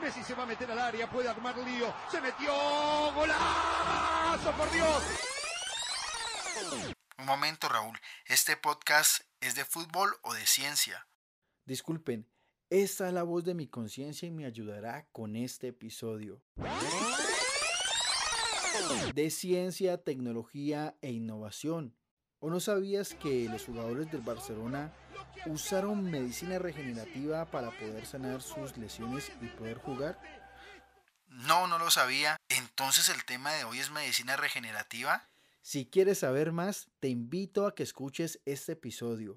Messi se va a meter al área, puede armar lío. Se metió. ¡Golazo, por Dios! Un momento, Raúl. ¿Este podcast es de fútbol o de ciencia? Disculpen, esta es la voz de mi conciencia y me ayudará con este episodio. De ciencia, tecnología e innovación. ¿O no sabías que los jugadores del Barcelona usaron medicina regenerativa para poder sanar sus lesiones y poder jugar? No, no lo sabía. Entonces el tema de hoy es medicina regenerativa. Si quieres saber más, te invito a que escuches este episodio.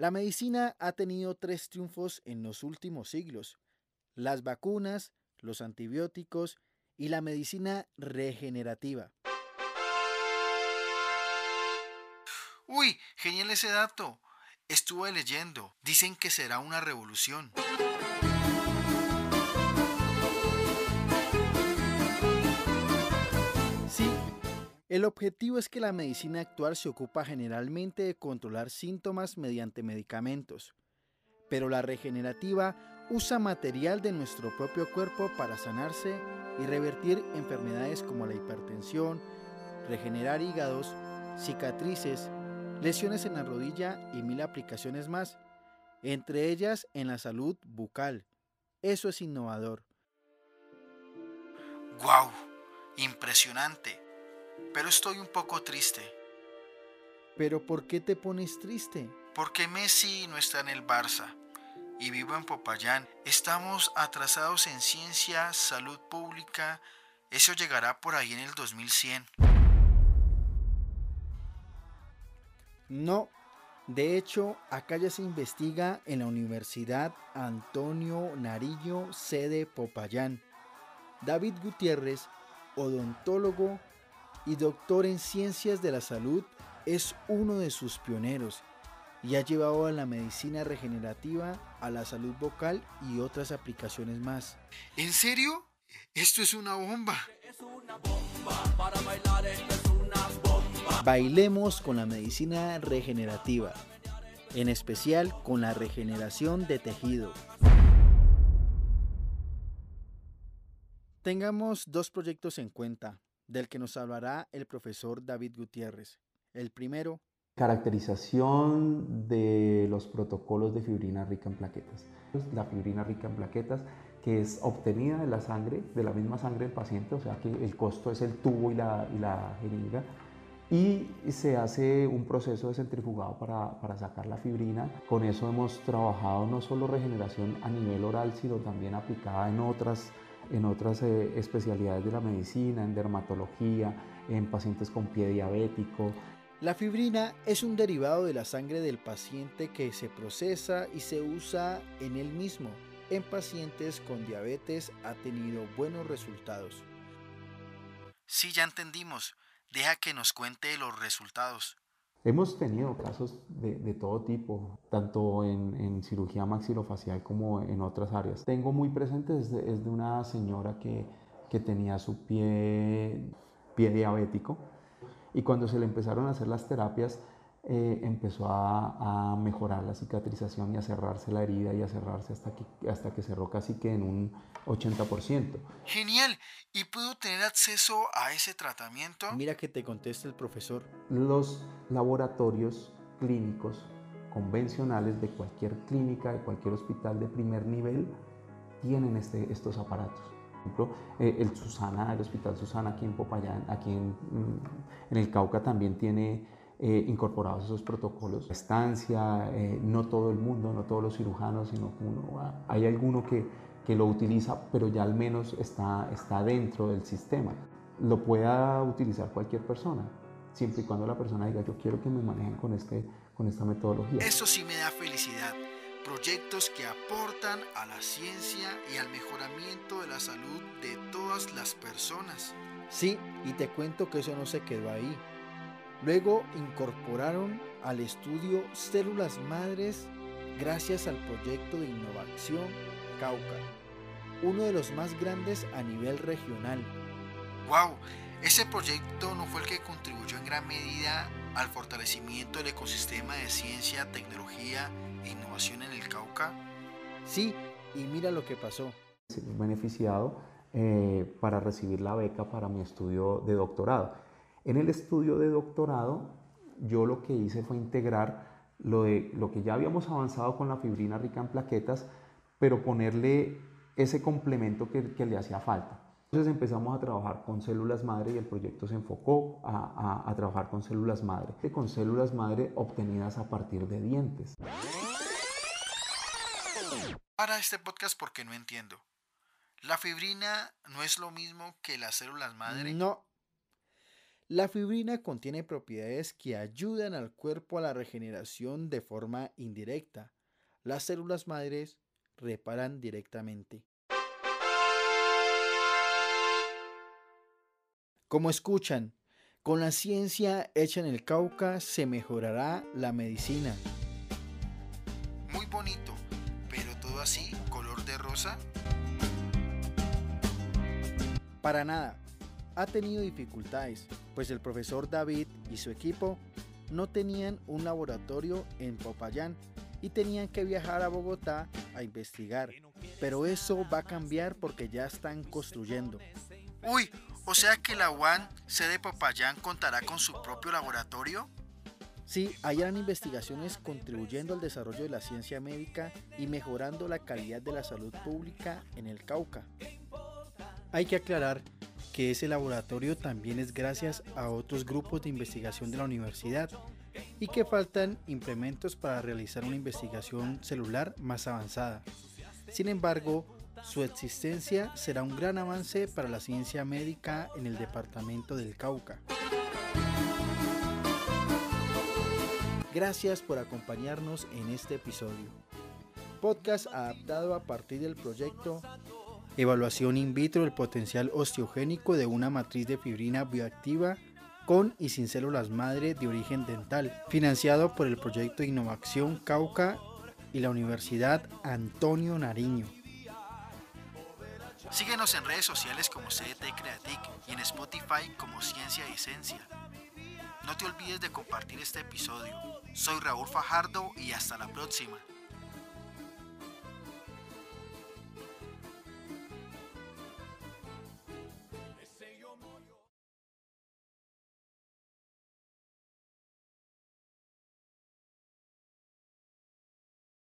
La medicina ha tenido tres triunfos en los últimos siglos. Las vacunas, los antibióticos y la medicina regenerativa. Uy, genial ese dato. Estuve leyendo. Dicen que será una revolución. El objetivo es que la medicina actual se ocupa generalmente de controlar síntomas mediante medicamentos, pero la regenerativa usa material de nuestro propio cuerpo para sanarse y revertir enfermedades como la hipertensión, regenerar hígados, cicatrices, lesiones en la rodilla y mil aplicaciones más, entre ellas en la salud bucal. Eso es innovador. ¡Guau! Impresionante. Pero estoy un poco triste. ¿Pero por qué te pones triste? Porque Messi no está en el Barça y vivo en Popayán. Estamos atrasados en ciencia, salud pública. Eso llegará por ahí en el 2100. No, de hecho, acá ya se investiga en la Universidad Antonio Nariño, sede Popayán. David Gutiérrez, odontólogo y doctor en ciencias de la salud, es uno de sus pioneros y ha llevado a la medicina regenerativa a la salud vocal y otras aplicaciones más. ¿En serio? Esto es una bomba. Bailemos con la medicina regenerativa, en especial con la regeneración de tejido. Tengamos dos proyectos en cuenta, del que nos hablará el profesor David Gutiérrez. El primero, caracterización de los protocolos de fibrina rica en plaquetas. La fibrina rica en plaquetas que es obtenida de la sangre, de la misma sangre del paciente, o sea que el costo es el tubo y la, y la jeringa, y se hace un proceso de centrifugado para, para, sacar la fibrina. Con eso hemos trabajado no solo regeneración a nivel oral, sino también aplicada en otras, en otras eh, especialidades de la medicina, en dermatología, en pacientes con pie diabético. La fibrina es un derivado de la sangre del paciente que se procesa y se usa en él mismo. En pacientes con diabetes ha tenido buenos resultados. Sí, ya entendimos. Deja que nos cuente los resultados. Hemos tenido casos de, todo tipo, tanto en, en, cirugía maxilofacial como en otras áreas. Tengo muy presente es de, es de una señora que, que tenía su pie, pie diabético y cuando se le empezaron a hacer las terapias eh, empezó a, a, mejorar la cicatrización y a cerrarse la herida y a cerrarse hasta que, hasta que cerró casi que en un 80%. Genial. ¿Y puedo tener acceso a ese tratamiento? Mira que te contesta el profesor. Los laboratorios clínicos convencionales de cualquier clínica, de cualquier hospital de primer nivel, tienen este, estos aparatos. Por ejemplo, eh, el Susana, el Hospital Susana aquí en Popayán, aquí en, en el Cauca también tiene eh, incorporados esos protocolos. Estancia, eh, no todo el mundo, no todos los cirujanos, sino uno, hay alguno que, que, lo utiliza, pero ya al menos está, está dentro del sistema. Lo pueda utilizar cualquier persona, siempre y cuando la persona diga yo quiero que me manejen con, este, con esta metodología. Eso sí me da felicidad proyectos que aportan a la ciencia y al mejoramiento de la salud de todas las personas. Sí, y te cuento que eso no se quedó ahí. Luego incorporaron al estudio células madres gracias al proyecto de innovación Cauca, uno de los más grandes a nivel regional. ¡Wow! Ese proyecto no fue el que contribuyó en gran medida al fortalecimiento del ecosistema de ciencia, tecnología e innovación en el Cauca. Sí, y mira lo que pasó. Beneficiado eh, para recibir la beca para mi estudio de doctorado. En el estudio de doctorado, yo lo que hice fue integrar lo, de, lo que ya habíamos avanzado con la fibrina rica en plaquetas, pero ponerle ese complemento que, que le hacía falta. Entonces empezamos a trabajar con células madre y el proyecto se enfocó a, a, a, trabajar con células madre, con células madre obtenidas a partir de dientes. Para este podcast porque no entiendo. ¿La fibrina no es lo mismo que las células madre? No. La fibrina contiene propiedades que ayudan al cuerpo a la regeneración de forma indirecta. Las células madres reparan directamente. Como escuchan, con la ciencia hecha en el Cauca se mejorará la medicina. Muy bonito, pero todo así, color de rosa. Para nada. Ha tenido dificultades, pues el profesor David y su equipo no tenían un laboratorio en Popayán y tenían que viajar a Bogotá a investigar. Pero eso va a cambiar porque ya están construyendo. Uy, o sea que la UAN, sede Popayán, contará con su propio laboratorio. Sí, harán investigaciones contribuyendo al desarrollo de la ciencia médica y mejorando la calidad de la salud pública en el Cauca. Hay que aclarar que ese laboratorio también es gracias a otros grupos de investigación de la universidad y que faltan implementos para realizar una investigación celular más avanzada. Sin embargo, su existencia será un gran avance para la ciencia médica en el departamento del Cauca. Gracias por acompañarnos en este episodio. Podcast adaptado a partir del proyecto Evaluación in vitro del potencial osteogénico de una matriz de fibrina bioactiva con y sin células madre de origen dental, financiado por el proyecto Innovación Cauca y la Universidad Antonio Nariño. Síguenos en redes sociales como CDT Creatic y en Spotify como Ciencia y Esencia. No te olvides de compartir este episodio. Soy Raúl Fajardo y hasta la próxima.